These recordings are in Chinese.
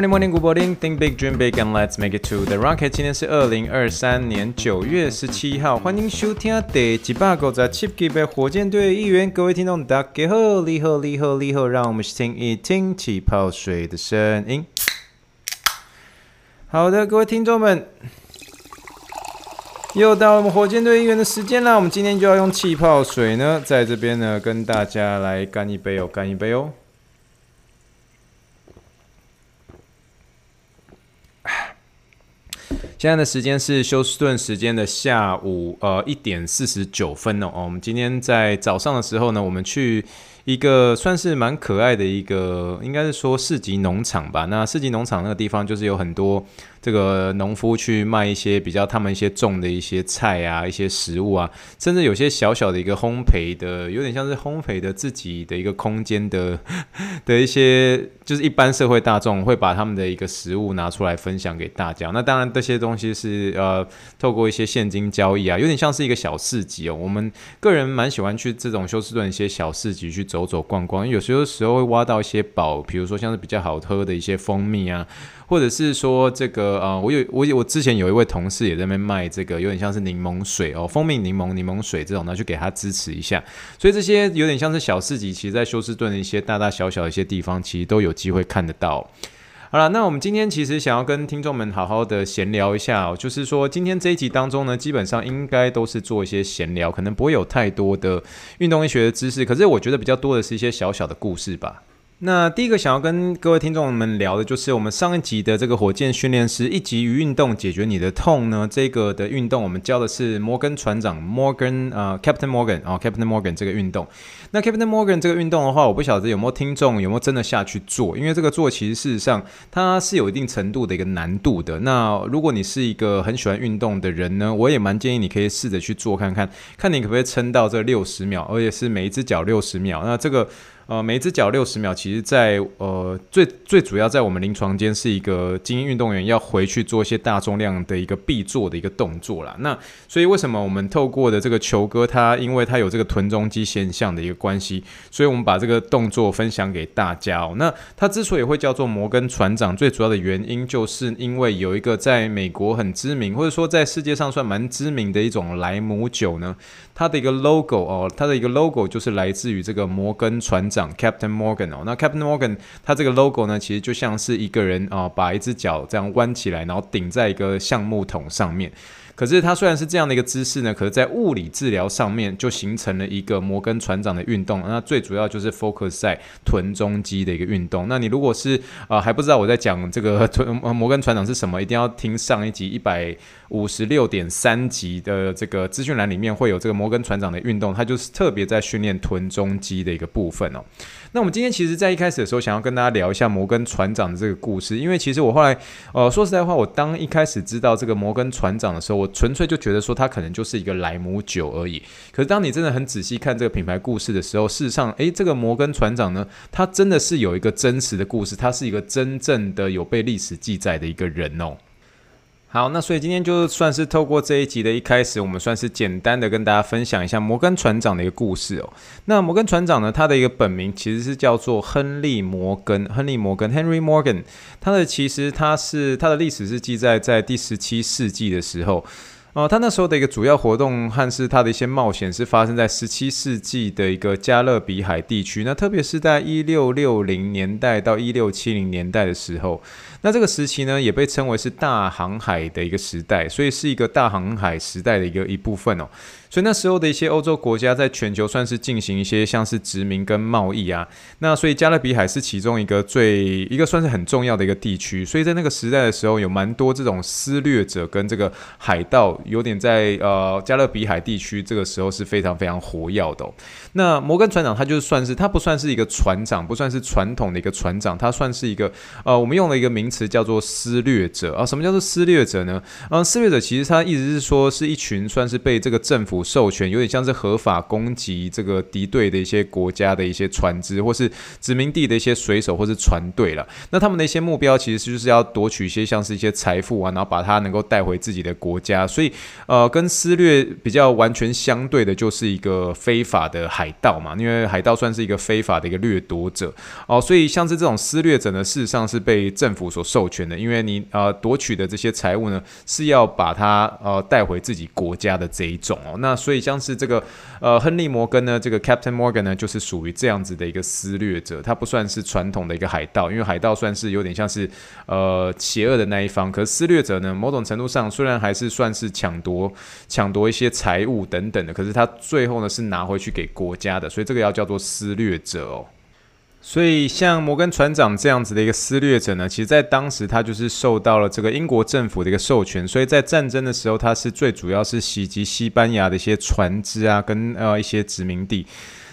Morning, morning, good morning. Think big, dream big, and let's make it to the rocket. 今天是二零二三年九月十七号，欢迎收听第一百九十七集的火箭队一员。各位听众，大家好，你好，你好，你好，让我们听一听气泡水的声音。好的，各位听众们，又到我们火箭队一员的时间了。我们今天就要用气泡水呢，在这边呢，跟大家来干一杯哦，干一杯哦。现在的时间是休斯顿时间的下午呃一点四十九分哦。我们今天在早上的时候呢，我们去。一个算是蛮可爱的一个，应该是说市集农场吧。那市集农场那个地方，就是有很多这个农夫去卖一些比较他们一些种的一些菜啊，一些食物啊，甚至有些小小的一个烘焙的，有点像是烘焙的自己的一个空间的 的一些，就是一般社会大众会把他们的一个食物拿出来分享给大家。那当然这些东西是呃透过一些现金交易啊，有点像是一个小市集哦。我们个人蛮喜欢去这种休斯顿一些小市集去。走走逛逛，有时候时候会挖到一些宝，比如说像是比较好喝的一些蜂蜜啊，或者是说这个啊、呃，我有我有我之前有一位同事也在那边卖这个，有点像是柠檬水哦，蜂蜜柠檬柠檬水这种，呢去给他支持一下。所以这些有点像是小市集，其实在休斯顿的一些大大小小的一些地方，其实都有机会看得到。好了，那我们今天其实想要跟听众们好好的闲聊一下哦，就是说今天这一集当中呢，基本上应该都是做一些闲聊，可能不会有太多的运动医学的知识，可是我觉得比较多的是一些小小的故事吧。那第一个想要跟各位听众们聊的，就是我们上一集的这个火箭训练师一集于运动解决你的痛呢，这个的运动我们教的是摩根船长 Morgan 啊、Captain Morgan 啊、Captain Morgan 这个运动。那 Captain Morgan 这个运动的话，我不晓得有没有听众有没有真的下去做，因为这个做其实事实上它是有一定程度的一个难度的。那如果你是一个很喜欢运动的人呢，我也蛮建议你可以试着去做看看，看你可不可以撑到这六十秒，而且是每一只脚六十秒。那这个。呃，每一只脚六十秒，其实在，呃最最主要在我们临床间是一个精英运动员要回去做一些大重量的一个必做的一个动作啦。那所以为什么我们透过的这个球哥，他因为他有这个臀中肌现象的一个关系，所以我们把这个动作分享给大家哦。那他之所以会叫做摩根船长，最主要的原因就是因为有一个在美国很知名，或者说在世界上算蛮知名的一种莱姆酒呢。它的一个 logo 哦，它的一个 logo 就是来自于这个摩根船长 Captain Morgan 哦。那 Captain Morgan 它这个 logo 呢，其实就像是一个人啊，把一只脚这样弯起来，然后顶在一个橡木桶上面。可是它虽然是这样的一个姿势呢，可是，在物理治疗上面就形成了一个摩根船长的运动。那最主要就是 focus 在臀中肌的一个运动。那你如果是啊、还不知道我在讲这个臀摩根船长是什么，一定要听上一集一百五十六点三集的这个资讯栏里面会有这个摩根船长的运动，它就是特别在训练臀中肌的一个部分哦。那我们今天其实，在一开始的时候，想要跟大家聊一下摩根船长的这个故事，因为其实我后来，呃，说实在话，我当一开始知道这个摩根船长的时候，我纯粹就觉得说他可能就是一个莱姆酒而已。可是当你真的很仔细看这个品牌故事的时候，事实上，诶，这个摩根船长呢，他真的是有一个真实的故事，他是一个真正的有被历史记载的一个人哦。好，那所以今天就算是透过这一集的一开始，我们算是简单的跟大家分享一下摩根船长的一个故事哦。那摩根船长呢，他的一个本名其实是叫做亨利摩根，亨利摩根 （Henry Morgan）。他的其实他是他的历史是记载在第十七世纪的时候。哦，他那时候的一个主要活动和是他的一些冒险是发生在十七世纪的一个加勒比海地区，那特别是在一六六零年代到一六七零年代的时候，那这个时期呢也被称为是大航海的一个时代，所以是一个大航海时代的一个一部分哦。所以那时候的一些欧洲国家在全球算是进行一些像是殖民跟贸易啊，那所以加勒比海是其中一个最一个算是很重要的一个地区，所以在那个时代的时候有蛮多这种侵略者跟这个海盗，有点在呃加勒比海地区这个时候是非常非常活跃的哦。那摩根船长他就算是他不算是一个船长，不算是传统的一个船长，他算是一个呃我们用了一个名词叫做撕掠者啊。什么叫做撕掠者呢？嗯，撕掠者其实他意思是说是一群算是被这个政府授权，有点像是合法攻击这个敌对的一些国家的一些船只，或是殖民地的一些水手或是船队了。那他们的一些目标其实就是要夺取一些像是一些财富啊，然后把它能够带回自己的国家。所以呃，跟撕掠比较完全相对的就是一个非法的海盗嘛，因为海盗算是一个非法的一个掠夺者哦。所以像是这种撕掠者呢，事实上是被政府所授权的，因为你呃夺取的这些财物呢，是要把它呃带回自己国家的这一种哦。那那所以像是这个呃亨利摩根呢，这个 Captain Morgan 呢，就是属于这样子的一个撕掠者，他不算是传统的一个海盗，因为海盗算是有点像是呃邪恶的那一方，可是撕掠者呢，某种程度上虽然还是算是抢夺抢夺一些财物等等的，可是他最后呢是拿回去给国家的，所以这个要叫做撕掠者哦。所以，像摩根船长这样子的一个撕掠者呢，其实在当时他就是受到了这个英国政府的一个授权，所以在战争的时候，他是最主要是袭击西班牙的一些船只啊，跟呃一些殖民地。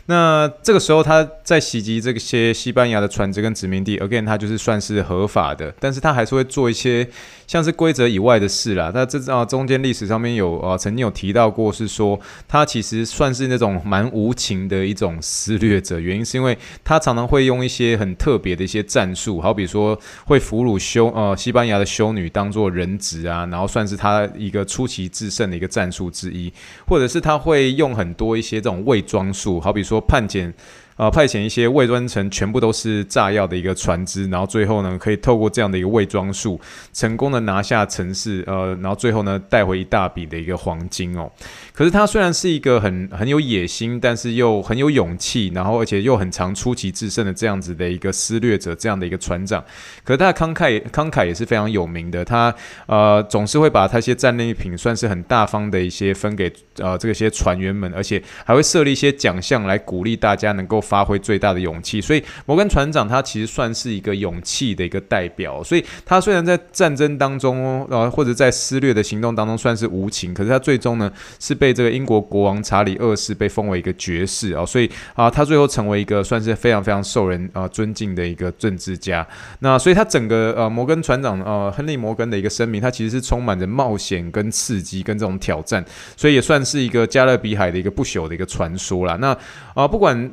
那这个时候他在袭击这些西班牙的船只跟殖民地，again，他就是算是合法的，但是他还是会做一些。像是规则以外的事啦，那这啊中间历史上面有啊曾经有提到过，是说他其实算是那种蛮无情的一种撕掠者，原因是因为他常常会用一些很特别的一些战术，好比说会俘虏修呃西班牙的修女当做人质啊，然后算是他一个出奇制胜的一个战术之一，或者是他会用很多一些这种伪装术，好比说判检。呃，派遣一些伪装成全部都是炸药的一个船只，然后最后呢，可以透过这样的一个伪装术，成功的拿下城市，呃，然后最后呢，带回一大笔的一个黄金哦。可是他虽然是一个很很有野心，但是又很有勇气，然后而且又很常出奇制胜的这样子的一个撕掠者，这样的一个船长。可是他的慷慨慷慨也是非常有名的，他呃总是会把他一些战利品算是很大方的一些分给呃这些船员们，而且还会设立一些奖项来鼓励大家能够发挥最大的勇气。所以摩根船长他其实算是一个勇气的一个代表。所以他虽然在战争当中呃或者在撕掠的行动当中算是无情，可是他最终呢是被这个英国国王查理二世被封为一个爵士啊，所以啊，他最后成为一个算是非常非常受人啊尊敬的一个政治家。那所以他整个呃摩根船长呃亨利摩根的一个生命，他其实是充满着冒险跟刺激跟这种挑战，所以也算是一个加勒比海的一个不朽的一个传说啦。那啊，不管。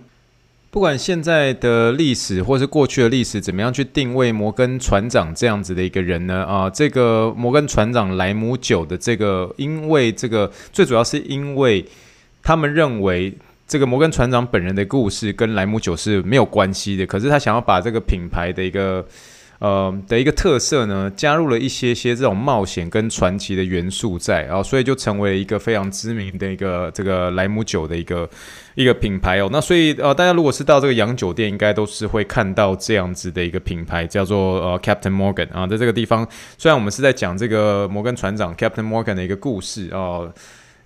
不管现在的历史或是过去的历史怎么样去定位摩根船长这样子的一个人呢？啊，这个摩根船长莱姆酒的这个，因为这个最主要是因为他们认为这个摩根船长本人的故事跟莱姆酒是没有关系的，可是他想要把这个品牌的一个。呃的一个特色呢，加入了一些些这种冒险跟传奇的元素在，然后所以就成为了一个非常知名的一个这个莱姆酒的一个一个品牌哦。那所以呃，大家如果是到这个洋酒店，应该都是会看到这样子的一个品牌，叫做呃 Captain Morgan 啊，在这个地方，虽然我们是在讲这个摩根船长 Captain Morgan 的一个故事哦。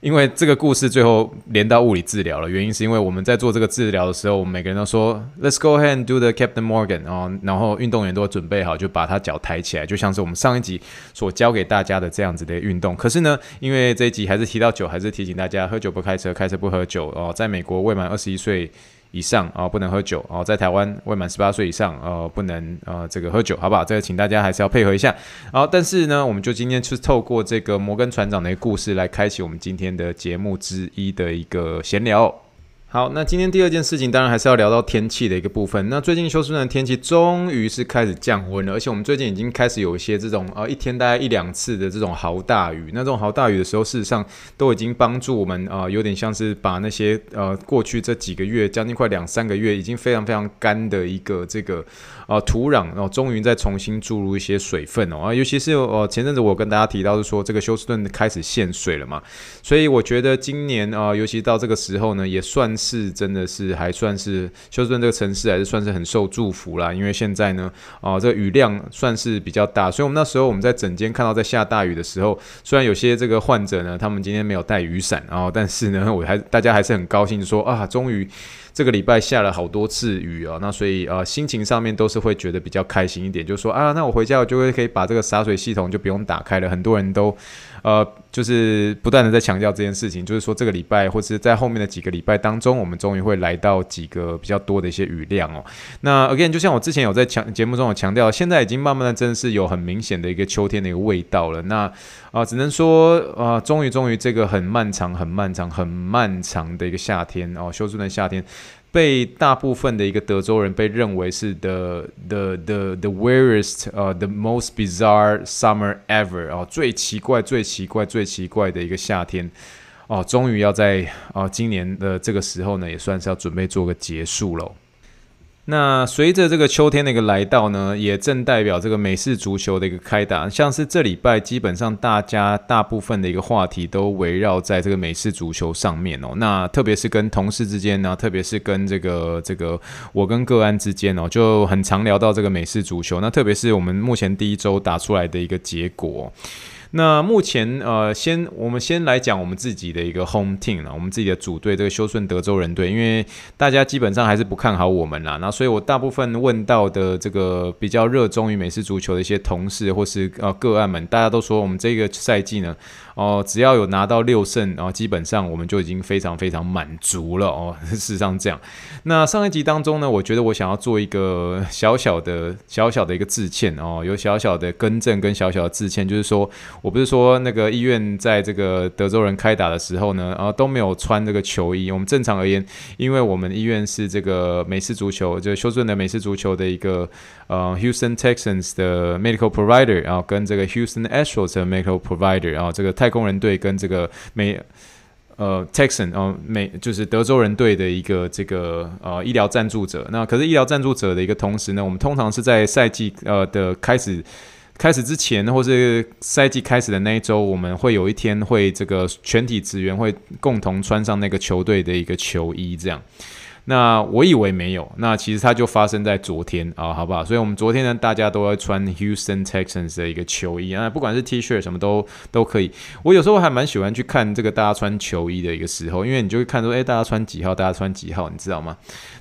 因为这个故事最后连到物理治疗了，原因是因为我们在做这个治疗的时候，我们每个人都说 Let's go ahead and do the Captain Morgan 哦，然后运动员都准备好，就把他脚抬起来，就像是我们上一集所教给大家的这样子的运动。可是呢，因为这一集还是提到酒，还是提醒大家喝酒不开车，开车不喝酒哦。在美国未满二十一岁以上啊、不能喝酒哦。在台湾未满十八岁以上呃，不能呃这个喝酒，好不好？这个请大家还是要配合一下。好，但是呢，我们就今天是透过这个摩根船长的故事来开启我们今天的节目之一的一个闲聊。好，那今天第二件事情，当然还是要聊到天气的一个部分。那最近休斯敦的天气终于是开始降温了，而且我们最近已经开始有一些这种呃一天大概一两次的这种豪大雨。那这种豪大雨的时候，事实上都已经帮助我们啊、呃，有点像是把那些呃过去这几个月将近快两三个月已经非常非常干的一个这个。啊，土壤，然后终于再重新注入一些水分哦，啊，尤其是呃前阵子我跟大家提到是说这个休斯顿开始限水了嘛，所以我觉得今年啊，尤其到这个时候呢，也算是真的是还算是休斯顿这个城市还是算是很受祝福啦，因为现在呢，啊，这个雨量算是比较大，所以我们那时候我们在诊间看到在下大雨的时候，虽然有些这个患者呢，他们今天没有带雨伞，然后但是呢，我还大家还是很高兴说啊，终于。这个礼拜下了好多次雨啊，那所以呃心情上面都是会觉得比较开心一点，就是说啊，那我回家我就会可以把这个洒水系统就不用打开了。很多人都呃就是不断的在强调这件事情，就是说这个礼拜或是在后面的几个礼拜当中，我们终于会来到几个比较多的一些雨量哦。那 again 就像我之前有在强节目中有强调，现在已经慢慢的真的是有很明显的一个秋天的一个味道了。那啊、只能说啊，终于终于这个很漫长、很漫长、很漫长的一个夏天哦，休斯顿的夏天，被大部分的一个德州人被认为是 the the the the weirdest 呃、the most bizarre summer ever 哦，最奇怪、最奇怪、最奇怪的一个夏天哦，终于要在啊、今年的这个时候呢，也算是要准备做个结束喽。那随着这个秋天的一个来到呢，也正代表这个美式足球的一个开打。像是这礼拜，基本上大家大部分的一个话题都围绕在这个美式足球上面哦。那特别是跟同事之间呢，特别是跟这个这个我跟个案之间哦，就很常聊到这个美式足球。那特别是我们目前第一周打出来的一个结果。那目前呃，先我们先来讲我们自己的一个 home team 啊，我们自己的主队这个休斯顿德州人队，因为大家基本上还是不看好我们啦，那所以我大部分问到的这个比较热衷于美式足球的一些同事或是呃个案们，大家都说我们这个赛季呢。哦，只要有拿到六胜，然后基本上我们就已经非常非常满足了哦。事实上这样，那上一集当中呢，我觉得我想要做一个小小的小小的一个致歉哦，有小小的更正跟小小的致歉，就是说我不是说那个医院在这个德州人开打的时候呢，然后都没有穿这个球衣。我们正常而言，因为我们医院是这个美式足球，就是休斯顿的美式足球的一个呃 Houston Texans 的 medical provider，然后跟这个 Houston Astros 的 medical provider，然后这个太空人队跟这个美呃 Texan 哦美就是德州人队的一个这个呃医疗赞助者。那可是医疗赞助者的一个同时呢，我们通常是在赛季呃的开始开始之前，或是赛季开始的那一周，我们会有一天会这个全体职员会共同穿上那个球队的一个球衣，这样。那我以为没有，那其实它就发生在昨天啊，好不好？所以我们昨天呢，大家都要穿 Houston Texans 的一个球衣啊，不管是 T 恤什么都都可以。我有时候还蛮喜欢去看这个大家穿球衣的一个时候，因为你就会看说，哎，大家穿几号，大家穿几号，你知道吗？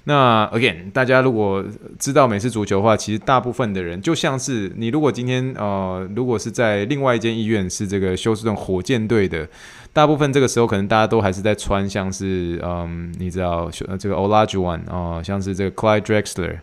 那 again，大家如果知道美式足球的话，其实大部分的人就像是你，如果今天呃，如果是在另外一间医院是这个休斯顿火箭队的。大部分这个时候，可能大家都还是在穿，像是嗯，你知道，这个欧拉Olajuwon 哦，像是这个 Clyde Drexler。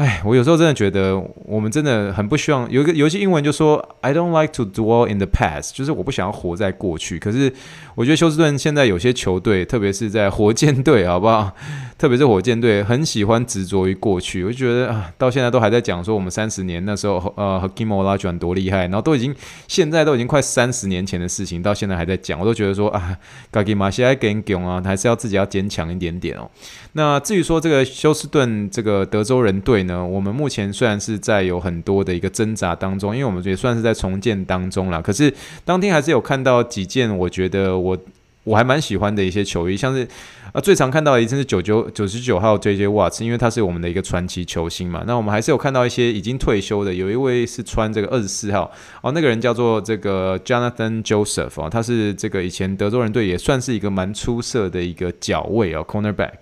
哎，我有时候真的觉得，我们真的很不希望有一个有一句英文就说，I don't like to dwell in the past，就是我不想要活在过去。可是我觉得休斯顿现在有些球队，特别是在火箭队，好不好？特别是火箭队，很喜欢执着于过去。我就觉得啊，到现在都还在讲说我们三十年那时候，呃，Hakeem Olajuwon 多厉害，然后都已经现在都已经快三十年前的事情，到现在还在讲，我都觉得说啊，该给马西埃给给啊，还是要自己要坚强一点点哦。那至于说这个休斯顿这个德州人队呢，我们目前虽然是在有很多的一个挣扎当中，因为我们也算是在重建当中啦。可是当天还是有看到几件我觉得我我还蛮喜欢的一些球衣，像是啊最常看到的一次是九九九十九号 JJ Watts，因为他是我们的一个传奇球星嘛。那我们还是有看到一些已经退休的，有一位是穿这个二十四号哦，那个人叫做这个 Jonathan Joseph 哦，他是这个以前德州人队也算是一个蛮出色的一个角位哦，cornerback。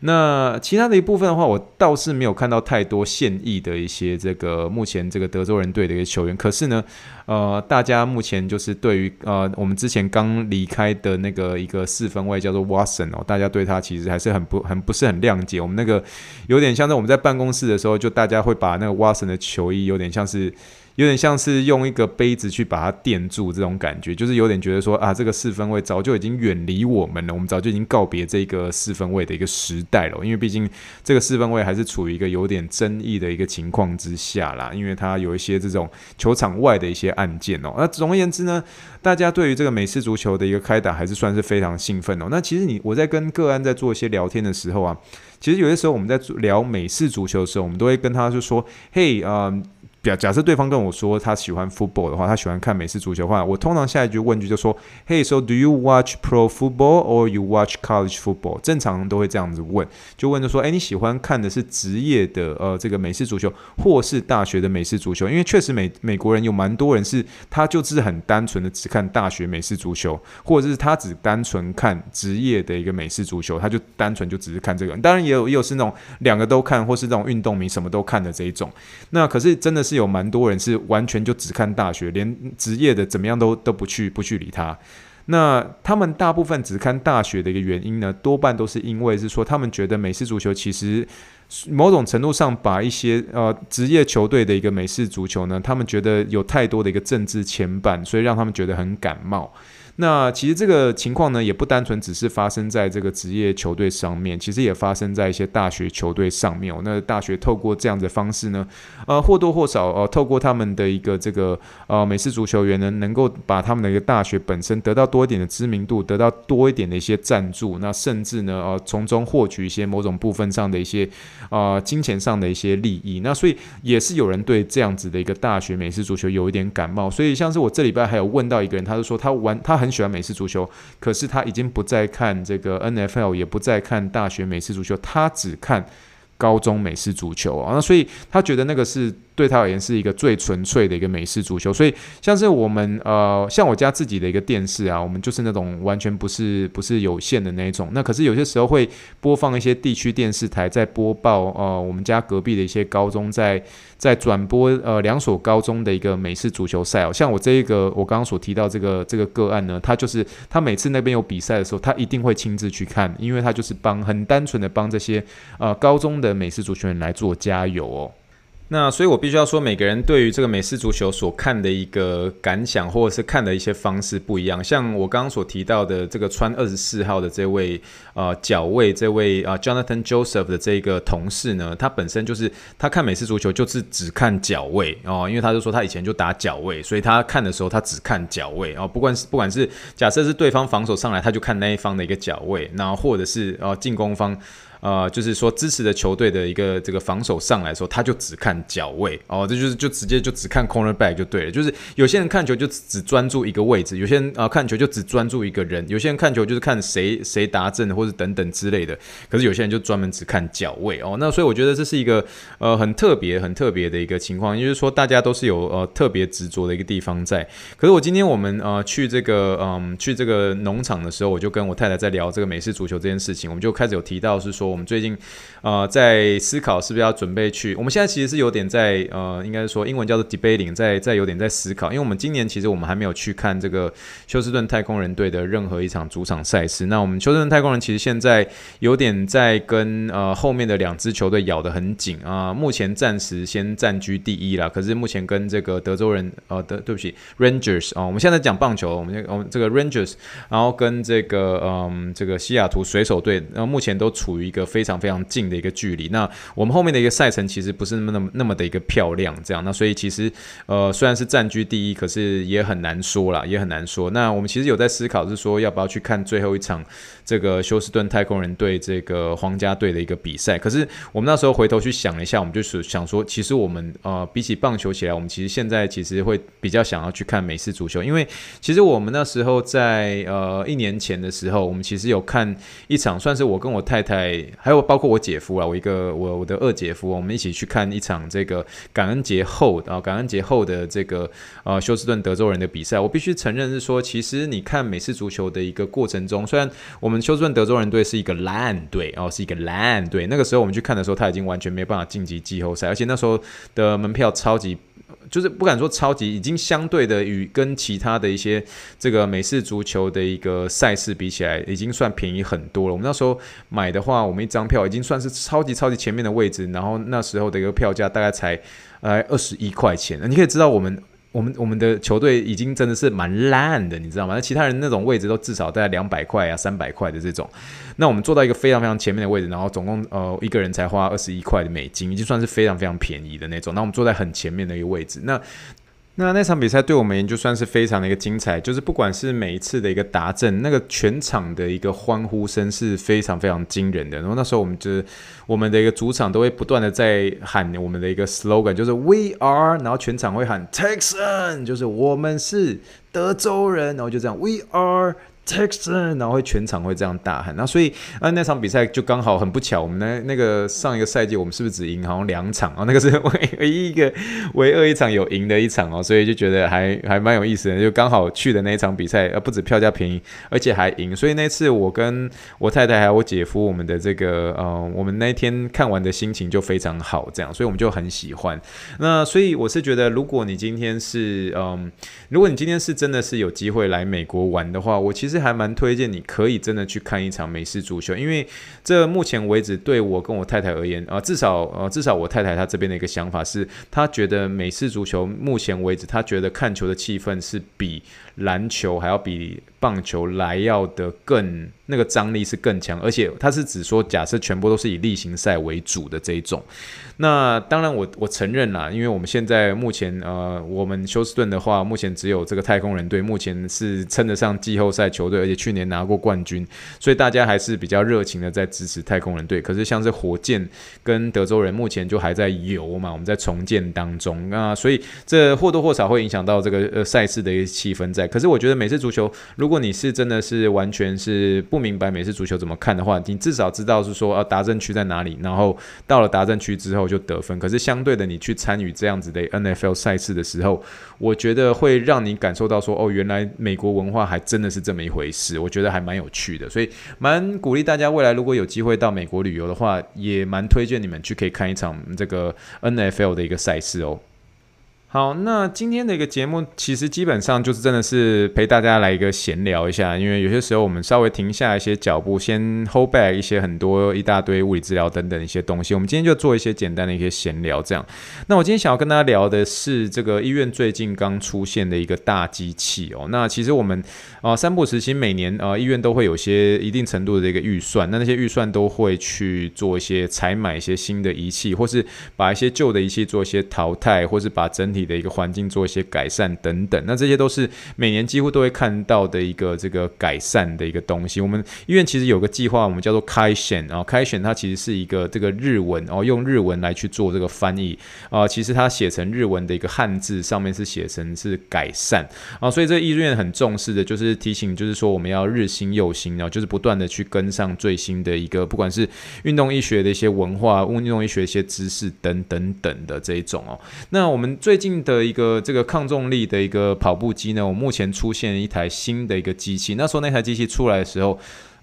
那其他的一部分的话，我倒是没有看到太多现役的一些这个目前这个德州人队的一个球员。可是呢，呃，大家目前就是对于呃我们之前刚离开的那个一个四分卫叫做 Watson 哦，大家对他其实还是很不很不是很谅解。我们那个有点像在我们在办公室的时候，就大家会把那个 Watson 的球衣有点像是。有点像是用一个杯子去把它垫住，这种感觉，就是有点觉得说啊，这个四分卫早就已经远离我们了，我们早就已经告别这个四分卫的一个时代了。因为毕竟这个四分卫还是处于一个有点争议的一个情况之下啦，因为它有一些这种球场外的一些案件哦。那总而言之呢，大家对于这个美式足球的一个开打还是算是非常兴奋哦。那其实你我在跟个案在做一些聊天的时候啊，其实有些时候我们在聊美式足球的时候，我们都会跟他就说，嘿啊。假假设对方跟我说他喜欢 football 的话，他喜欢看美式足球的话，我通常下一句问句就说：Hey，so do you watch pro football or you watch college football？正常都会这样子问，就问就说：哎，你喜欢看的是职业的呃这个美式足球，或是大学的美式足球？因为确实美美国人有蛮多人是，他就是很单纯的只看大学美式足球，或者是他只单纯看职业的一个美式足球，他就单纯就只是看这个。当然也有也有是那种两个都看，或是这种运动迷什么都看的这一种。那可是真的是有蛮多人是完全就只看大学，连职业的怎么样都都不去不去理他。那他们大部分只看大学的一个原因呢，多半都是因为是说他们觉得美式足球其实某种程度上把一些呃职业球队的一个美式足球呢，他们觉得有太多的一个政治牵绊，所以让他们觉得很感冒。那其实这个情况呢，也不单纯只是发生在这个职业球队上面，其实也发生在一些大学球队上面。那大学透过这样的方式呢，呃，或多或少呃，透过他们的一个这个呃美式足球员呢，能够把他们的一个大学本身得到多一点的知名度，得到多一点的一些赞助，那甚至呢，呃，从中获取一些某种部分上的一些呃金钱上的一些利益。那所以也是有人对这样子的一个大学美式足球有一点感冒。所以像是我这礼拜还有问到一个人，他就说他玩他很。喜欢美式足球，可是他已经不再看这个 NFL，也不再看大学美式足球，他只看高中美式足球啊。那所以他觉得那个是。对他而言是一个最纯粹的一个美式足球，所以像是我们呃，像我家自己的一个电视啊，我们就是那种完全不是不是有线的那一种。那可是有些时候会播放一些地区电视台在播报呃，我们家隔壁的一些高中在在转播呃两所高中的一个美式足球赛哦。像我这一个我刚刚所提到这个这个个案呢，他就是他每次那边有比赛的时候，他一定会亲自去看，因为他就是帮很单纯的帮这些呃高中的美式足球员来做加油哦。那所以，我必须要说，每个人对于这个美式足球所看的一个感想，或者是看的一些方式不一样。像我刚刚所提到的这个穿二十四号的这位呃脚卫，这位啊、Jonathan Joseph 的这个同事呢，他本身就是他看美式足球就是只看脚卫哦，因为他就说他以前就打脚卫，所以他看的时候他只看脚卫哦，不管是不管是假设是对方防守上来，他就看那一方的一个脚卫，然后或者是呃进攻方。呃，就是说支持的球队的一个这个防守上来说，他就只看脚位哦，这就是就直接就只看 cornerback 就对了。就是有些人看球就只专注一个位置，有些人啊、看球就只专注一个人，有些人看球就是看谁谁达阵或者等等之类的。可是有些人就专门只看脚位哦。那所以我觉得这是一个呃很特别很特别的一个情况，也就是说大家都是有呃特别执着的一个地方在。可是我今天我们呃去这个嗯、去这个农场的时候，我就跟我太太在聊这个美式足球这件事情，我们就开始有提到是说。我们最近，呃，在思考是不是要准备去。我们现在其实是有点在，呃，应该说英文叫做 debating，在在有点在思考。因为我们今年其实我们还没有去看这个休斯顿太空人队的任何一场主场赛事。那我们休斯顿太空人其实现在有点在跟呃后面的两支球队咬得很紧啊。目前暂时先暂居第一啦。可是目前跟这个德州人，呃，德对不起，Rangers 啊，我们现在讲棒球，我们我们这个 Rangers，然后跟这个嗯这个西雅图水手队，然后目前都处于一个。非常非常近的一个距离。那我们后面的一个赛程其实不是那么那么那么的一个漂亮，这样。那所以其实呃虽然是占据第一，可是也很难说啦，也很难说。那我们其实有在思考是说要不要去看最后一场这个休斯顿太空人队这个皇家队的一个比赛。可是我们那时候回头去想了一下，我们就是想说，其实我们呃比起棒球起来，我们其实现在其实会比较想要去看美式足球，因为其实我们那时候在呃一年前的时候，我们其实有看一场，算是我跟我太太。还有包括我姐夫啊，我一个我我的二姐夫，我们一起去看一场这个感恩节后啊，感恩节后的这个呃休斯顿德州人的比赛。我必须承认是说，其实你看美式足球的一个过程中，虽然我们休斯顿德州人队是一个烂队哦，是一个烂队，那个时候我们去看的时候，他已经完全没办法晋级季后赛，而且那时候的门票超级。就是不敢说超级，已经相对的与跟其他的一些这个美式足球的一个赛事比起来，已经算便宜很多了。我们那时候买的话，我们一张票已经算是超级超级前面的位置，然后那时候的一个票价大概才呃二十一块钱。你可以知道我们。我们我们的球队已经真的是蛮烂的，你知道吗？那其他人那种位置都至少在两百块啊、三百块的这种，那我们坐到一个非常非常前面的位置，然后总共呃一个人才花二十一块的美金，已经算是非常非常便宜的那种。那我们坐在很前面的一个位置，那。那那场比赛对我们而言就算是非常的一个精彩，就是不管是每一次的一个达阵，那个全场的一个欢呼声是非常非常惊人的。然后那时候我们就是我们的一个主场都会不断的在喊我们的一个 slogan，就是 We are，然后全场会喊 Texan，就是我们是德州人，然后就这样 We are。Texan，然后会全场会这样大喊，那所以啊那场比赛就刚好很不巧，我们那那个上一个赛季我们是不是只赢好像两场啊？那个是唯 唯一一个唯二一场有赢的一场哦，所以就觉得还还蛮有意思的，就刚好去的那一场比赛，呃不止票价便宜，而且还赢，所以那次我跟我太太还有我姐夫，我们的这个呃我们那天看完的心情就非常好，这样，所以我们就很喜欢。那所以我是觉得，如果你今天是嗯，如果你今天是真的是有机会来美国玩的话，我其实。还蛮推荐你可以真的去看一场美式足球，因为这目前为止对我跟我太太而言啊，至少呃至少我太太她这边的一个想法是，她觉得美式足球目前为止，她觉得看球的气氛是比篮球还要比棒球来要的更那个张力是更强，而且他是只说假设全部都是以例行赛为主的这一种。那当然我我承认啦，因为我们现在目前呃我们休斯顿的话，目前只有这个太空人队目前是称得上季后赛球队，而且去年拿过冠军，所以大家还是比较热情的在支持太空人队。可是像是火箭跟德州人目前就还在游嘛，我们在重建当中啊，所以这或多或少会影响到这个呃赛事的一个气氛在。可是我觉得每次足球，如果你是真的是完全是不明白美式足球怎么看的话，你至少知道是说啊达阵区在哪里，然后到了达阵区之后就得分。可是相对的，你去参与这样子的 NFL 赛事的时候，我觉得会让你感受到说哦，原来美国文化还真的是这么一回事。我觉得还蛮有趣的，所以蛮鼓励大家未来如果有机会到美国旅游的话，也蛮推荐你们去可以看一场这个 NFL 的一个赛事哦。好，那今天的一个节目其实基本上就是真的是陪大家来一个闲聊一下，因为有些时候我们稍微停下一些脚步，先 hold back 一些很多一大堆物理治疗等等一些东西。我们今天就做一些简单的一些闲聊，这样。那我今天想要跟大家聊的是这个医院最近刚出现的一个大机器哦。那其实我们啊三部时期每年啊医院都会有些一定程度的一个预算，那那些预算都会去做一些采买一些新的仪器，或是把一些旧的仪器做一些淘汰，或是把整体的一个环境做一些改善等等，那这些都是每年几乎都会看到的一个这个改善的一个东西。我们医院其实有个计划，我们叫做开选，啊开选它其实是一个这个日文，然后用日文来去做这个翻译啊，其实它写成日文的一个汉字上面是写成是改善啊，所以这医院很重视的就是提醒，就是说我们要日新又新，然后就是不断的去跟上最新的一个，不管是运动医学的一些文化、运动医学一些知识等等等的这一种哦。那我们最近。的一个这个抗重力的一个跑步机呢，我目前出现一台新的一个机器。那时候那台机器出来的时候。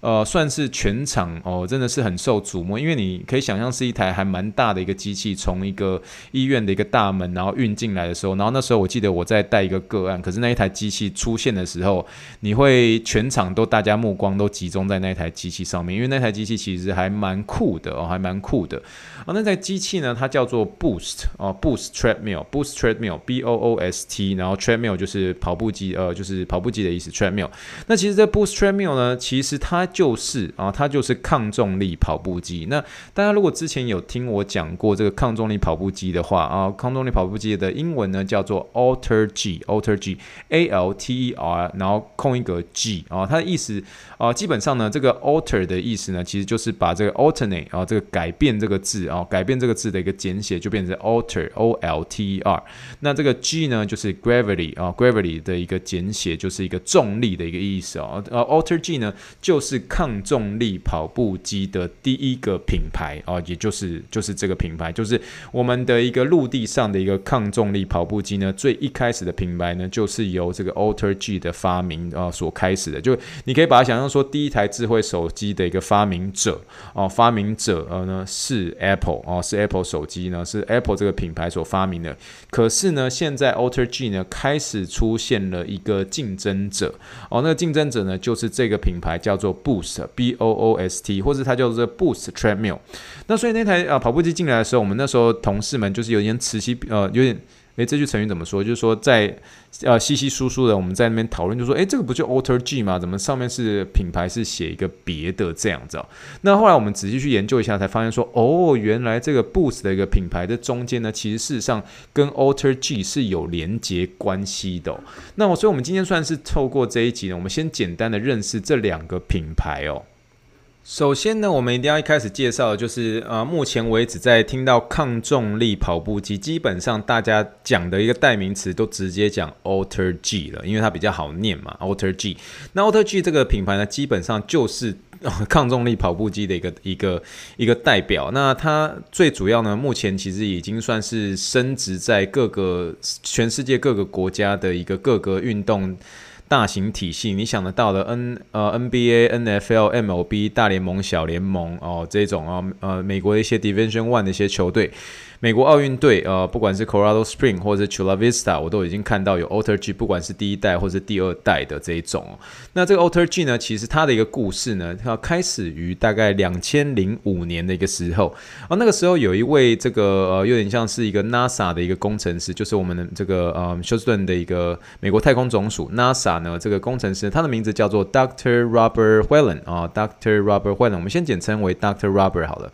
呃，算是全场哦，真的是很受瞩目，因为你可以想象是一台还蛮大的一个机器，从一个医院的一个大门，然后运进来的时候，然后那时候我记得我在带一个个案，可是那一台机器出现的时候，你会全场都大家目光都集中在那台机器上面，因为那台机器其实还蛮酷的哦，还蛮酷的。哦，那台机器呢，它叫做 Boost 哦，Boost Treadmill，Boost Treadmill，B O O S T，然后 Treadmill 就是跑步机，呃，就是跑步机的意思，Treadmill。那其实这 Boost Treadmill 呢，其实它就是啊，它就是抗重力跑步机。那大家如果之前有听我讲过这个抗重力跑步机的话啊，抗重力跑步机的英文呢叫做 Alter G，Alter G，A L T E R，然后空一格 G 啊，它的意思啊，基本上呢，这个 Alter 的意思呢，其实就是把这个 alternate 啊，这个改变这个字啊，改变这个字的一个简写，就变成 Alter，O L T E R。那这个 G 呢，就是 Gravity 啊，Gravity 的一个简写，就是一个重力的一个意思啊。呃，Alter G 呢，就是抗重力跑步机的第一个品牌啊，也就是就是这个品牌，就是我们的一个陆地上的一个抗重力跑步机呢。最一开始的品牌呢，就是由这个 AlterG 的发明啊所开始的。就你可以把它想象说，第一台智慧手机的一个发明者哦，发明者呃呢是 Apple 哦，是 Apple 手机呢，是 Apple 这个品牌所发明的。可是呢，现在 AlterG 呢开始出现了一个竞争者哦，那个竞争者呢就是这个品牌叫做 Boost B O O S T，或者它叫做 Boost Treadmill。那所以那台啊跑步机进来的时候，我们那时候同事们就是有点此起呃有点诶，这句成语怎么说？就是说在呃稀稀疏疏的，我们在那边讨论，就说，诶，这个不就 Alter G 吗？怎么上面是品牌是写一个别的这样子哦？那后来我们仔细去研究一下，才发现说，哦，原来这个 Boost 的一个品牌的中间呢，其实事实上跟 Alter G 是有连接关系的。那我所以，我们今天算是透过这一集呢，我们先简单的认识这两个品牌哦。首先呢，我们一定要一开始介绍的就是，呃，目前为止在听到抗重力跑步机，基本上大家讲的一个代名词都直接讲 Alter G 了，因为它比较好念嘛，Alter G。那 Alter G 这个品牌呢，基本上就是 抗重力跑步机的一个一个一个代表。那它最主要呢，目前其实已经算是升值在各个全世界各个国家的一个各个运动。大型体系，你想得到的 N 呃 NBA、NFL、MLB 大联盟、小联盟哦，这种啊呃美国的一些 Division One 的一些球队。美国奥运队，呃，不管是 Colorado Spring 或者是 Chula Vista，我都已经看到有 Alter G，不管是第一代或是第二代的这一种。那这个 Alter G 呢，其实它的一个故事呢，它开始于大概两千零五年的一个时候。啊，那个时候有一位这个呃，有点像是一个 NASA 的一个工程师，就是我们的这个呃休斯顿的一个美国太空总署 NASA 呢，这个工程师，他的名字叫做 Doctor Robert Whelan 啊 Doctor Robert Whelan，我们先简称为 Doctor Robert 好了。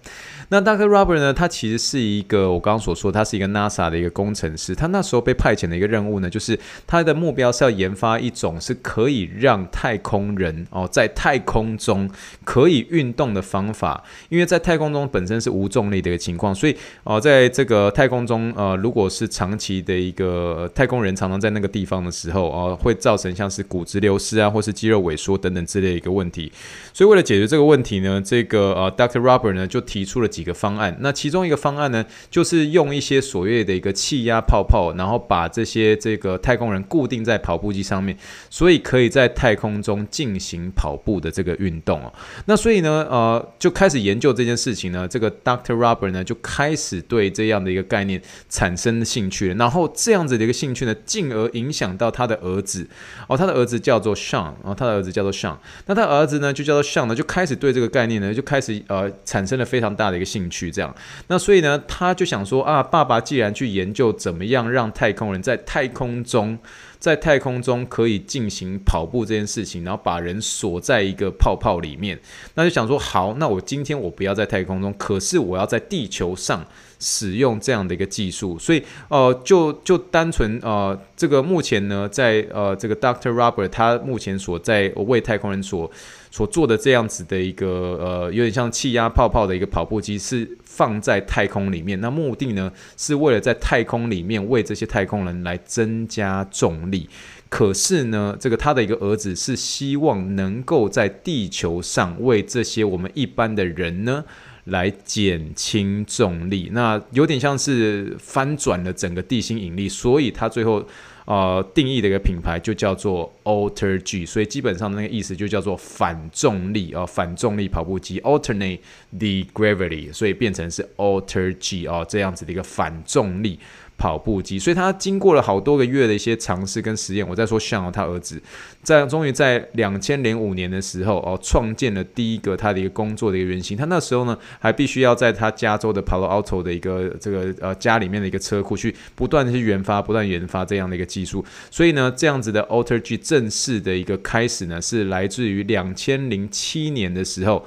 那 Dr. Robert 呢，他其实是一个我刚刚所说，他是一个 NASA 的一个工程师。他那时候被派遣的一个任务呢，就是他的目标是要研发一种是可以让太空人哦在太空中可以运动的方法。因为在太空中本身是无重力的一个情况，所以哦在这个太空中呃，如果是长期的一个太空人常常在那个地方的时候哦，会造成像是骨质流失啊，或是肌肉萎缩等等之类的一个问题。所以为了解决这个问题呢，这个呃 Dr. Robert 呢就提出了几。一个方案，那其中一个方案呢，就是用一些所谓的一个气压泡泡，然后把这些这个太空人固定在跑步机上面，所以可以在太空中进行跑步的这个运动哦。那所以呢，呃，就开始研究这件事情呢，这个 Dr. Robert 呢就开始对这样的一个概念产生兴趣了，然后这样子的一个兴趣呢，进而影响到他的儿子哦，他的儿子叫做 Sean，哦，他的儿子叫做 Sean，那他儿子呢就叫做 Sean 呢，就开始对这个概念呢就开始呃产生了非常大的一兴趣这样，那所以呢，他就想说啊，爸爸既然去研究怎么样让太空人在太空中，在太空中可以进行跑步这件事情，然后把人锁在一个泡泡里面，那就想说好，那我今天我不要在太空中，可是我要在地球上使用这样的一个技术，所以呃，就就单纯呃，这个目前呢，在呃这个 Doctor Robert 他目前所在为太空人所。所做的这样子的一个呃，有点像气压泡泡的一个跑步机，是放在太空里面。那目的呢，是为了在太空里面为这些太空人来增加重力。可是呢，这个他的一个儿子是希望能够在地球上为这些我们一般的人呢来减轻重力。那有点像是翻转了整个地心引力，所以他最后。呃，定义的一个品牌就叫做 Alter G，所以基本上的那个意思就叫做反重力啊、反重力跑步机 Alternate the Gravity，所以变成是 Alter G 啊、这样子的一个反重力。跑步机，所以他经过了好多个月的一些尝试跟实验。我在说像他儿子，在终于在两千零五年的时候哦，创建了第一个他的一个工作的一个原型。他那时候呢，还必须要在他加州的 Palo Alto 的一个这个呃家里面的一个车库去不断的去研发，不断研发这样的一个技术。所以呢，这样子的 Alter G 正式的一个开始呢，是来自于两千零七年的时候。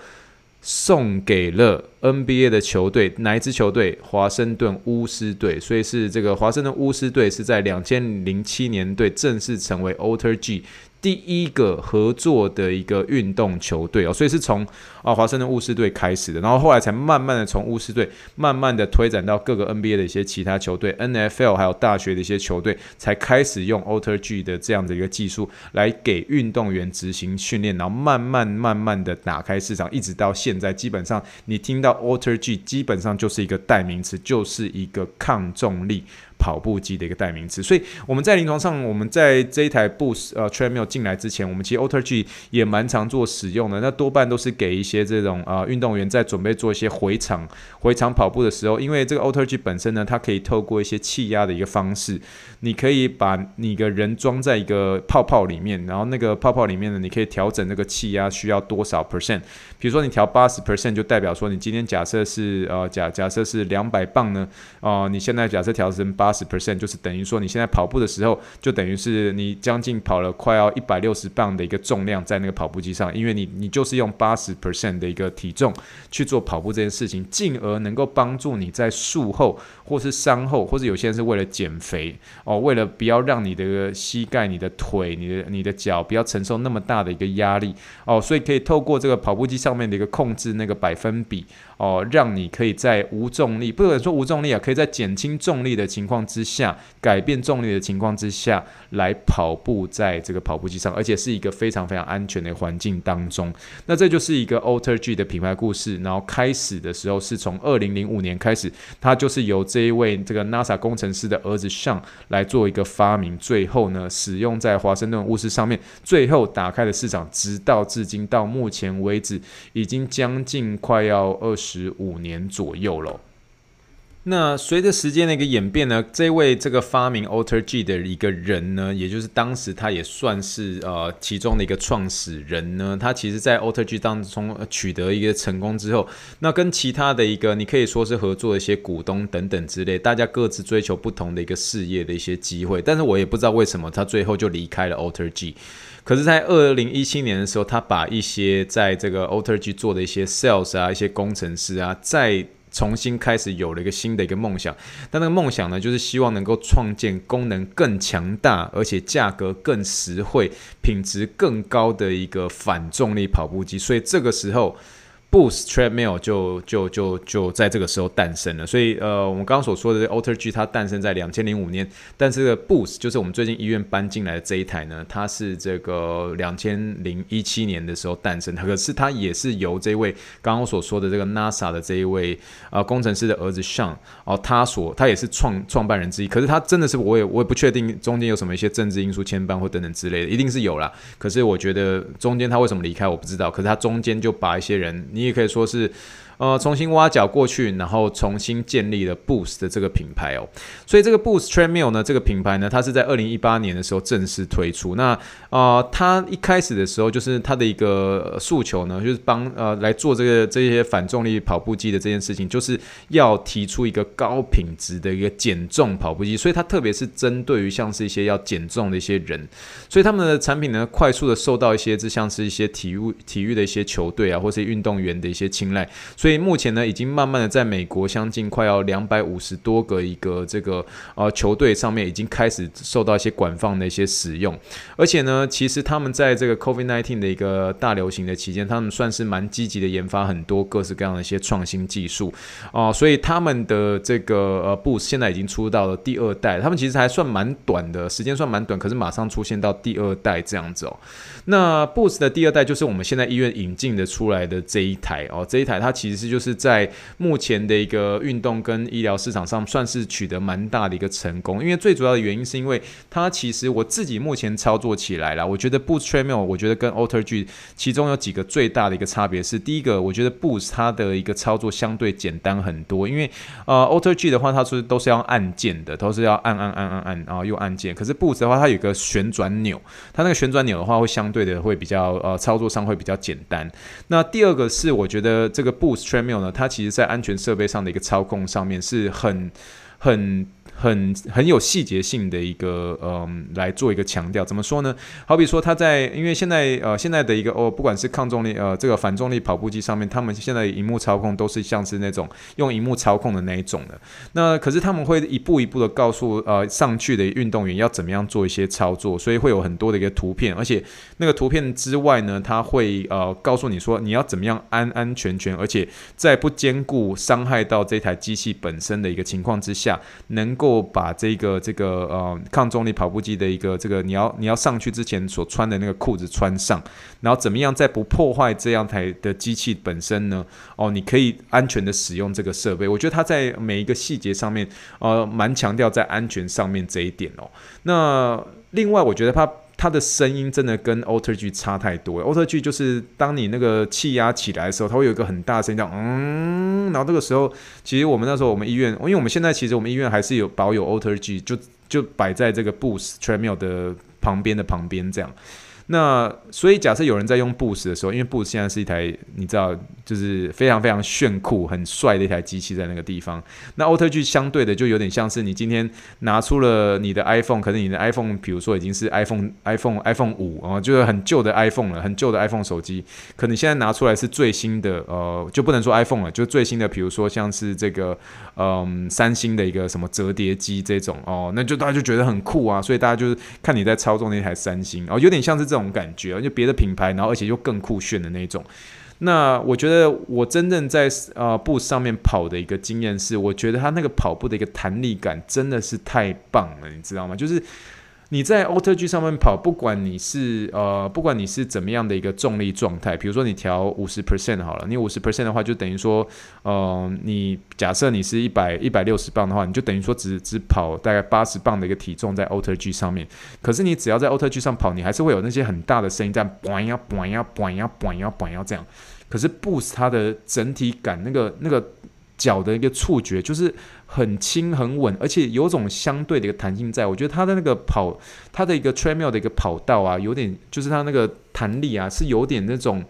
送给了 NBA 的球队，哪一支球队？华盛顿巫师队。所以是这个华盛顿巫师队是在两千零七年队正式成为 Alter G。第一个合作的一个运动球队哦，所以是从啊华盛顿巫师队开始的，然后后来才慢慢的从巫师队慢慢的推展到各个 NBA 的一些其他球队，NFL 还有大学的一些球队才开始用 Alter G 的这样的一个技术来给运动员执行训练，然后慢慢慢慢的打开市场，一直到现在，基本上你听到 Alter G 基本上就是一个代名词，就是一个抗重力。跑步机的一个代名词，所以我们在临床上，我们在这一台 Boost 呃 Treadmill 进来之前，我们其实 Alter G 也蛮常做使用的。那多半都是给一些些这种呃运动员在准备做一些回场回场跑步的时候，因为这个 Alter G 本身呢，它可以透过一些气压的一个方式，你可以把你的人装在一个泡泡里面，然后那个泡泡里面呢，你可以调整那个气压需要多少 percent。比如说你调八十 percent，就代表说你今天假设是呃假假设是两百磅呢，哦、呃，你现在假设调成。八十 percent，就是等于说你现在跑步的时候，就等于是你将近跑了快要一百六十磅的一个重量在那个跑步机上，因为你你就是用八十 percent 的一个体重去做跑步这件事情，进而能够帮助你在术后或是伤后，或者有些人是为了减肥哦，为了不要让你的膝盖、你的腿、你的你的脚不要承受那么大的一个压力哦，所以可以透过这个跑步机上面的一个控制那个百分比哦，让你可以在无重力，不能说无重力啊，可以在减轻重力的情况之下，改变重力的情况之下来跑步在这个跑步机上，而且是一个非常非常安全的环境当中。那这就是一个 AlterG 的品牌故事。然后开始的时候是从二零零五年开始，它就是由这一位这个 NASA 工程师的儿子 Sean 来做一个发明，最后呢使用在华盛顿巫师上面，最后打开了市场，直到至今到目前为止，已经将近快要二十十五年左右了。那随着时间的一个演变呢，这位这个发明 AlterG 的一个人呢，也就是当时他也算是呃其中的一个创始人呢，他其实在 AlterG 当中取得一个成功之后，那跟其他的一个你可以说是合作的一些股东等等之类，大家各自追求不同的一个事业的一些机会，但是我也不知道为什么他最后就离开了 AlterG。可是，在二零一七年的时候，他把一些在这个 AlterG 做的一些 sales 啊，一些工程师啊，再重新开始有了一个新的一个梦想，但那个梦想呢，就是希望能够创建功能更强大，而且价格更实惠、品质更高的一个反重力跑步机。所以这个时候。Boost Treadmill 就就就就在这个时候诞生了，所以呃，我们刚刚所说的 AlterG 它诞生在两千零五年，但这个 Boost 就是我们最近医院搬进来的这一台呢，它是这个两千零一七年的时候诞生，可是它也是由这位刚刚所说的这个 NASA 的这一位呃工程师的儿子 Sean 哦，他所他也是创创办人之一，可是他真的是我也我也不确定中间有什么一些政治因素牵绊或等等之类的，一定是有啦。可是我觉得中间他为什么离开我不知道，可是他中间就把一些人你。也可以说是。呃，重新挖角过去，然后重新建立了 Boost 的这个品牌哦。所以这个 Boost Treadmill 呢，这个品牌呢，它是在二零一八年的时候正式推出。那呃，它一开始的时候，就是它的一个诉求呢，就是帮呃来做这个这些反重力跑步机的这件事情，就是要提出一个高品质的一个减重跑步机。所以它特别是针对于像是一些要减重的一些人，所以他们的产品呢，快速的受到一些，就像是一些体育体育的一些球队啊，或是运动员的一些青睐。所以目前呢，已经慢慢的在美国将近快要两百五十多个一个这个呃球队上面已经开始受到一些管放的一些使用，而且呢，其实他们在这个 COVID-19 的一个大流行的期间，他们算是蛮积极的研发很多各式各样的一些创新技术。哦、所以他们的这个呃 Boost 现在已经出到了第二代，他们其实还算蛮短的时间，算蛮短，可是马上出现到第二代这样子哦。那 Boost 的第二代就是我们现在医院引进的出来的这一台哦，这一台它其实其实就是。在目前的一个运动跟医疗市场上，算是取得蛮大的一个成功。因为最主要的原因是因为它其实我自己目前操作起来了，我觉得 Boost Treadmill 我觉得跟 AlterG 其中有几个最大的一个差别是，第一个，我觉得 Boost 它的一个操作相对简单很多。因为呃 AlterG 的话，它是都是要按键的，都是要按按按按按，然后用按键。可是 Boost 的话，它有个旋转钮，它那个旋转钮的话，会相对的会比较呃操作上会比较简单。那第二个是我觉得这个 Boost Treadmill 呢，它其实在安全设备上的一个操控上面是很很。很很有细节性的一个嗯，来做一个强调，怎么说呢？好比说他在，因为现在呃现在的一个哦，不管是抗重力呃这个反重力跑步机上面，他们现在荧幕操控都是像是那种用荧幕操控的那一种的。那可是他们会一步一步的告诉呃上去的运动员要怎么样做一些操作，所以会有很多的一个图片，而且那个图片之外呢，他会呃告诉你说你要怎么样安安全全，而且在不兼顾伤害到这台机器本身的一个情况之下，能够。够把这个这个呃抗重力跑步机的一个这个你要你要上去之前所穿的那个裤子穿上，然后怎么样在不破坏这样台的机器本身呢？哦，你可以安全的使用这个设备。我觉得它在每一个细节上面，呃，蛮强调在安全上面这一点哦。那另外，我觉得它。它的声音真的跟 AlterG 差太多。AlterG 就是当你那个气压起来的时候，它会有一个很大的声音，叫嗯。然后这个时候，其实我们那时候我们医院，因为我们现在其实我们医院还是有保有 AlterG，就就摆在这个 Boost t r e m i l 的旁边的旁边这样。那所以假设有人在用 Boost 的时候，因为 Boost 现在是一台你知道就是非常非常炫酷、很帅的一台机器在那个地方。那 AlterG 相对的就有点像是你今天拿出了你的 iPhone，可是你的 iPhone 比如说已经是 iPhone iPhone iPhone 五啊，就是很旧的 iPhone 了，很旧的 iPhone 手机，可你现在拿出来是最新的，呃，就不能说 iPhone 了，就最新的，比如说像是这个嗯三星的一个什么折叠机这种哦，那就大家就觉得很酷啊，所以大家就是看你在操纵那台三星哦，有点像是这。这种感觉，就别的品牌，然后而且又更酷炫的那种。那我觉得我真正在呃步上面跑的一个经验是，我觉得它那个跑步的一个弹力感真的是太棒了，你知道吗？就是。你在 AlterG 上面跑，不管你是呃，不管你是怎么样的一个重力状态，比如说你调五十 percent 好了，你五十 percent 的话，就等于说，呃，你假设你是一百一百六十磅的话，你就等于说只只跑大概八十磅的一个体重在 AlterG 上面。可是你只要在 AlterG 上跑，你还是会有那些很大的声音在 嘣呀嘣呀嘣呀嘣呀嘣呀这样。可是 Boost 它的整体感，那个那个脚的一个触觉就是。很轻很稳，而且有种相对的一个弹性在。我觉得它的那个跑，它的一个 treadmill 的一个跑道啊，有点就是它那个弹力啊，是有点那种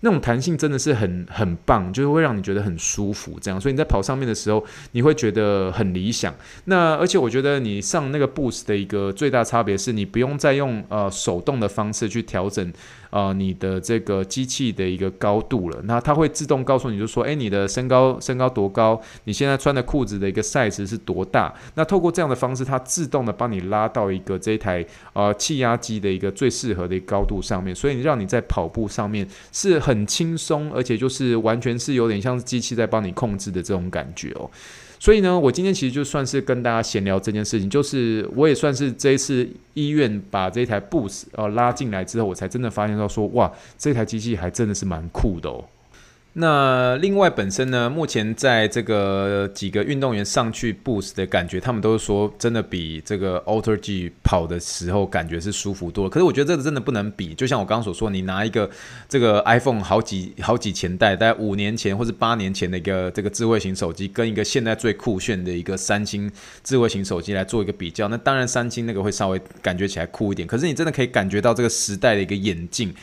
那种弹性，真的是很很棒，就是会让你觉得很舒服。这样，所以你在跑上面的时候，你会觉得很理想。那而且我觉得你上那个 boost 的一个最大差别是，你不用再用呃手动的方式去调整。呃，你的这个机器的一个高度了，那它会自动告诉你，就说，诶，你的身高身高多高？你现在穿的裤子的一个 size 是多大？那透过这样的方式，它自动的帮你拉到一个这一台呃气压机的一个最适合的一个高度上面，所以让你在跑步上面是很轻松，而且就是完全是有点像机器在帮你控制的这种感觉哦。所以呢，我今天其实就算是跟大家闲聊这件事情，就是我也算是这一次医院把这台 Boost 呃拉进来之后，我才真的发现到说，哇，这台机器还真的是蛮酷的哦。那另外本身呢，目前在这个几个运动员上去 Boost 的感觉，他们都是说真的比这个 AlterG 跑的时候感觉是舒服多了。可是我觉得这个真的不能比，就像我刚刚所说，你拿一个这个 iPhone 好几好几前代，大概五年前或是八年前的一个这个智慧型手机，跟一个现在最酷炫的一个三星智慧型手机来做一个比较，那当然三星那个会稍微感觉起来酷一点。可是你真的可以感觉到这个时代的一个演进。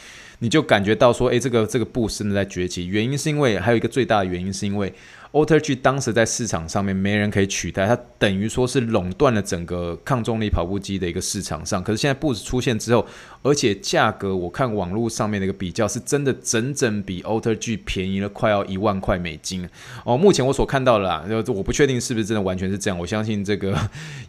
你就感觉到说，诶，这个这个布真的在崛起，原因是因为还有一个最大的原因是因为。AlterG 当时在市场上面没人可以取代，它等于说是垄断了整个抗重力跑步机的一个市场上。可是现在 Boost 出现之后，而且价格我看网络上面的一个比较是真的整整比 AlterG 便宜了快要一万块美金哦。目前我所看到的啦，就我不确定是不是真的完全是这样。我相信这个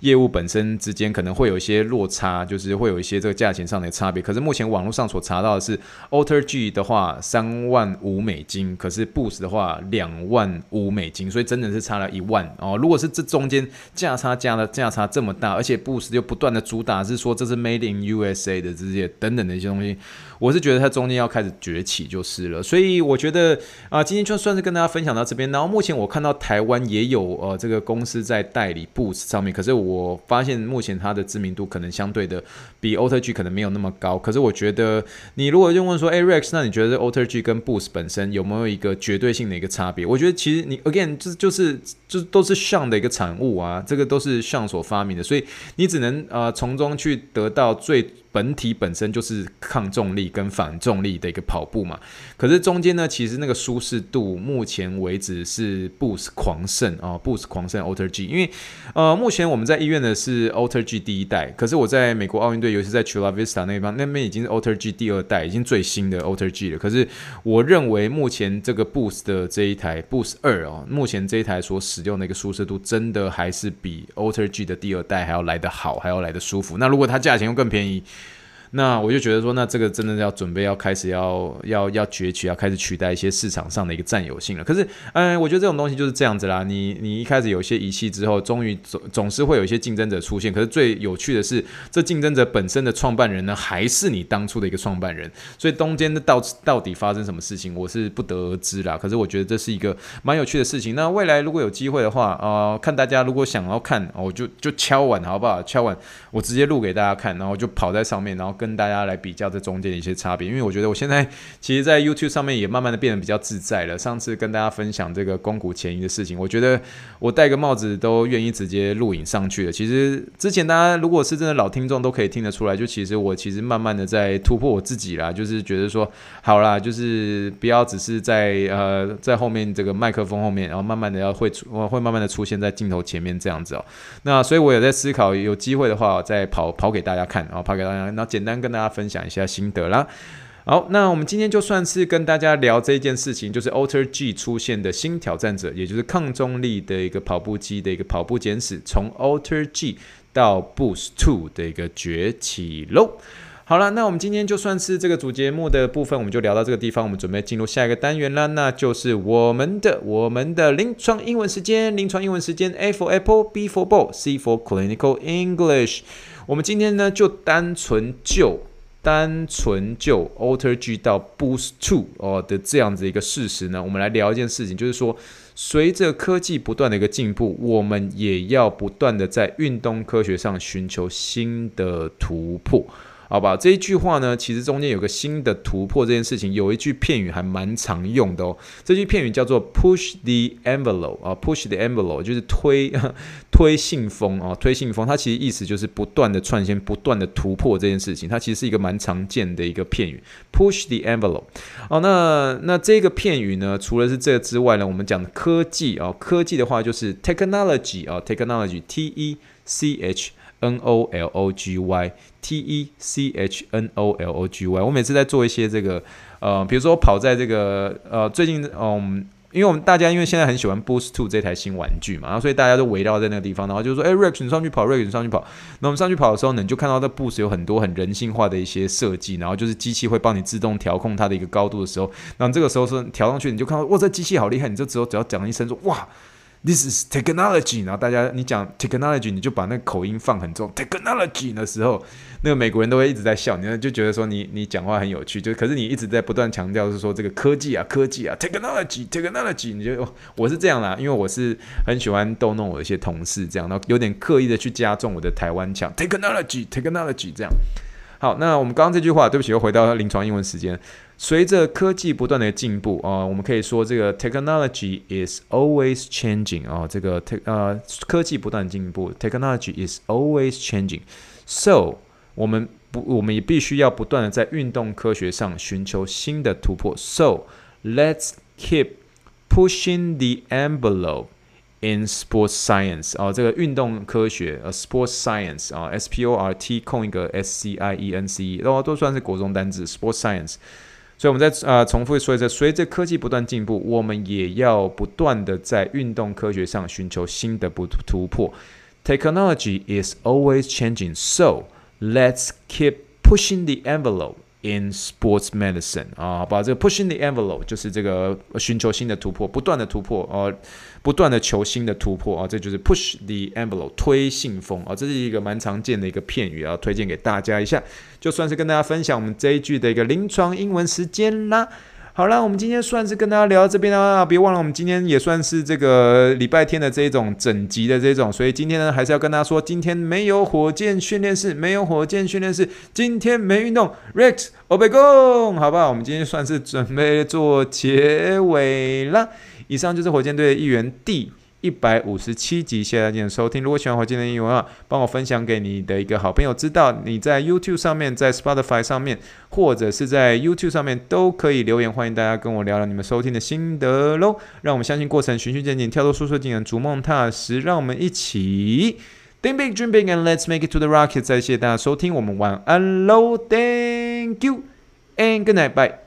业务本身之间可能会有一些落差，就是会有一些这个价钱上的差别。可是目前网络上所查到的是 AlterG 的话三万五美金，可是 Boost 的话两万五。美金，所以真的是差了一万哦。如果是这中间价差加了价差这么大，而且 Boost 又不断的主打是说这是 Made in USA 的这些等等的一些东西。我是觉得它中间要开始崛起就是了，所以我觉得啊、今天就算是跟大家分享到这边。然后目前我看到台湾也有呃这个公司在代理 Boost 上面，可是我发现目前它的知名度可能相对的比 AlterG 可能没有那么高。可是我觉得你如果就问说，哎，Rex，那你觉得 AlterG 跟 Boost 本身有没有一个绝对性的一个差别？我觉得其实你 again 就就是就都是像的一个产物啊，这个都是像所发明的，所以你只能呃从中去得到最。本体本身就是抗重力跟反重力的一个跑步嘛，可是中间呢，其实那个舒适度目前为止是 Boost 狂胜啊，Boost 狂胜 AlterG，因为呃，目前我们在医院的是 AlterG 第一代，可是我在美国奥运队，尤其在 Chula Vista 那边，那边已经是 AlterG 第二代，已经最新的 AlterG 了。可是我认为目前这个 Boost 的这一台 Boost 二哦，目前这一台所使用的一个舒适度，真的还是比 AlterG 的第二代还要来得好，还要来得舒服。那如果它价钱又更便宜，那我就觉得说，那这个真的要准备要开始要要要崛起，要开始取代一些市场上的一个占有性了。可是，嗯，我觉得这种东西就是这样子啦。你你一开始有些仪器之后，终于总总是会有一些竞争者出现。可是最有趣的是，这竞争者本身的创办人呢，还是你当初的一个创办人。所以中间的到到底发生什么事情，我是不得而知啦。可是我觉得这是一个蛮有趣的事情。那未来如果有机会的话，呃，看大家如果想要看，我就就敲碗好不好？敲碗，我直接录给大家看，然后就跑在上面，然后。跟大家来比较这中间的一些差别。因为我觉得我现在其实，在 YouTube 上面也慢慢的变得比较自在了。上次跟大家分享这个公股前移的事情，我觉得我戴个帽子都愿意直接录影上去了。其实之前大家如果是真的老听众都可以听得出来，就其实我其实慢慢的在突破我自己啦，就是觉得说好啦，就是不要只是在呃在后面这个麦克风后面，然后慢慢的要会出会慢慢的出现在镜头前面这样子哦。那所以我也在思考，有机会的话再跑跑给大家看，然后跑给大家，然后简单跟大家分享一下心得啦。好，那我们今天就算是跟大家聊这件事情，就是 Alter G 出现的新挑战者，也就是抗重力的一个跑步机的一个跑步简史，从 Alter G 到 Boost Two 的一个崛起喽。好了，那我们今天就算是这个主节目的部分，我们就聊到这个地方。我们准备进入下一个单元了，那就是我们的我们的临床英文时间。临床英文时间，A for Apple，B for Ball，C for Clinical English。我们今天呢，就单纯就单纯就 Alter G 到 Boost Two 哦的这样子一个事实呢，我们来聊一件事情，就是说，随着科技不断的一个进步，我们也要不断的在运动科学上寻求新的突破。好吧，这一句话呢，其实中间有个新的突破这件事情，有一句片语还蛮常用的哦。这句片语叫做 push the envelope 啊，push the envelope 就是推 推信封啊，推信封。它其实意思就是不断的创新，不断的突破这件事情。它其实是一个蛮常见的一个片语，push the envelope。哦，那那这个片语呢，除了是这个之外呢，我们讲科技啊，科技的话就是 technology 啊，technology，T E C H。N O L O G Y T E C H N O L O G Y。我每次在做一些这个，呃，比如说跑在这个，呃，最近，嗯，因为我们大家因为现在很喜欢 Boost Two 这台新玩具嘛，然后所以大家都围绕在那个地方，然后就说，哎，Rex 你上去跑，Rex 你上去跑。那我们上去跑的时候呢，你就看到这 Boost 有很多很人性化的一些设计，然后就是机器会帮你自动调控它的一个高度的时候，那这个时候是调上去，你就看到，哇，这机器好厉害，你就只有只要讲一声说，哇。This is technology，然后大家你讲 technology，你就把那个口音放很重。technology 的时候，那个美国人都会一直在笑，你就觉得说你你讲话很有趣，就可是你一直在不断强调是说这个科技啊科技啊 technology，technology，你就我是这样啦，因为我是很喜欢逗弄我的一些同事这样，然后有点刻意的去加重我的台湾腔 technology，technology 这样。好，那我们刚刚这句话，对不起，又回到临床英文时间。随着科技不断的进步啊、呃，我们可以说这个 technology is always changing 啊、呃，这个 te 呃科技不断进步，technology is always changing。So 我们不，我们也必须要不断的在运动科学上寻求新的突破。So let's keep pushing the envelope in sports science 啊、呃，这个运动科学呃 sports science 啊、呃、S P O R T 空一个 S C I E N C E，都都算是国中单字 sports science。 所以我们在啊、呃、重复说一次，随着科技不断进步，我们也要不断的在运动科学上寻求新的不突破。Technology is always changing, so let's keep pushing the envelope. In sports medicine 啊，把这个 pushing the envelope 就是这个寻求新的突破，不断的突破呃，不断的求新的突破啊，这就是 push the envelope 推信封啊，这是一个蛮常见的一个片语啊，推荐给大家一下，就算是跟大家分享我们这一句的一个临床英文时间啦。好了，我们今天算是跟大家聊到这边啦，别忘了我们今天也算是这个礼拜天的这种整集的这种，所以今天呢还是要跟大家说，今天没有火箭训练室，没有火箭训练室，今天没运动，Rex Obigon，，好不好？我们今天算是准备做结尾了，以上就是火箭队的一员 D。一百五十七集，谢谢大家的收听。如果喜欢火箭的英文啊，帮我分享给你的一个好朋友知道。你在 YouTube 上面，在 Spotify 上面，或者是在 YouTube 上面都可以留言，欢迎大家跟我聊聊你们收听的心得喽。让我们相信过程循序渐进，跳脱舒适圈，逐梦踏实。让我们一起 Think big, dream big, and let's make it to the rocket。再谢谢大家收听，我们晚安喽，Thank you and good night, bye。